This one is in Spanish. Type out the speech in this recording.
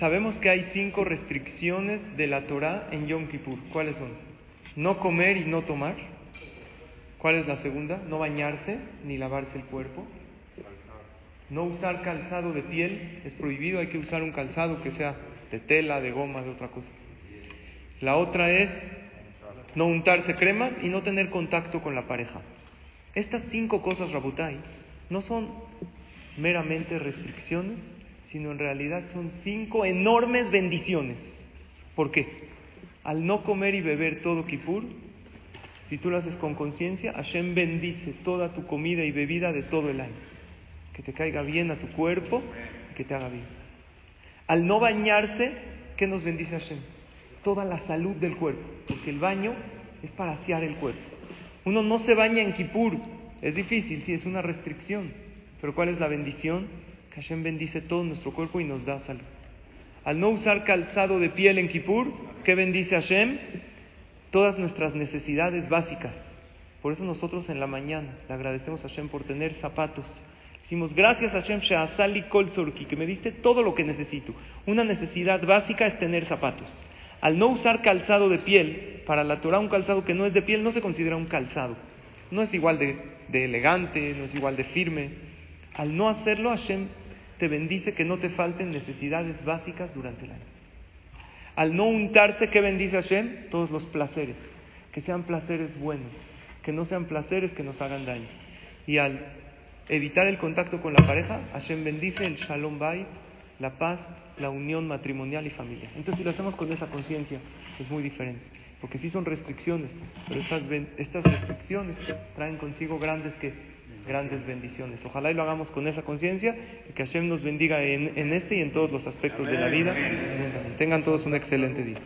sabemos que hay cinco restricciones de la Torah en Yom Kippur. ¿Cuáles son? No comer y no tomar. ¿Cuál es la segunda? No bañarse ni lavarse el cuerpo. No usar calzado de piel es prohibido, hay que usar un calzado que sea de tela, de goma, de otra cosa. La otra es no untarse cremas y no tener contacto con la pareja. Estas cinco cosas, Rabutai, no son meramente restricciones, sino en realidad son cinco enormes bendiciones. ¿Por qué? Al no comer y beber todo Kippur, si tú lo haces con conciencia, Hashem bendice toda tu comida y bebida de todo el año. Que te caiga bien a tu cuerpo y que te haga bien. Al no bañarse, ¿qué nos bendice Hashem? Toda la salud del cuerpo, porque el baño es para asear el cuerpo. Uno no se baña en Kippur, es difícil, sí, es una restricción, pero ¿cuál es la bendición? Que Hashem bendice todo nuestro cuerpo y nos da salud. Al no usar calzado de piel en Kippur, ¿qué bendice Hashem? Todas nuestras necesidades básicas. Por eso nosotros en la mañana le agradecemos a Hashem por tener zapatos. Decimos, gracias a Hashem Sheazali Kol Sorki, que me diste todo lo que necesito. Una necesidad básica es tener zapatos. Al no usar calzado de piel, para la Torah un calzado que no es de piel no se considera un calzado. No es igual de, de elegante, no es igual de firme. Al no hacerlo, Hashem te bendice que no te falten necesidades básicas durante el año. Al no untarse, ¿qué bendice Hashem? Todos los placeres. Que sean placeres buenos, que no sean placeres que nos hagan daño. Y al evitar el contacto con la pareja, Hashem bendice el Shalom Bait, la paz, la unión matrimonial y familiar. Entonces, si lo hacemos con esa conciencia, es muy diferente. Porque sí son restricciones, pero estas, estas restricciones traen consigo grandes que grandes bendiciones. Ojalá y lo hagamos con esa conciencia y que Hashem nos bendiga en, en este y en todos los aspectos de la vida. Tengan todos un excelente día.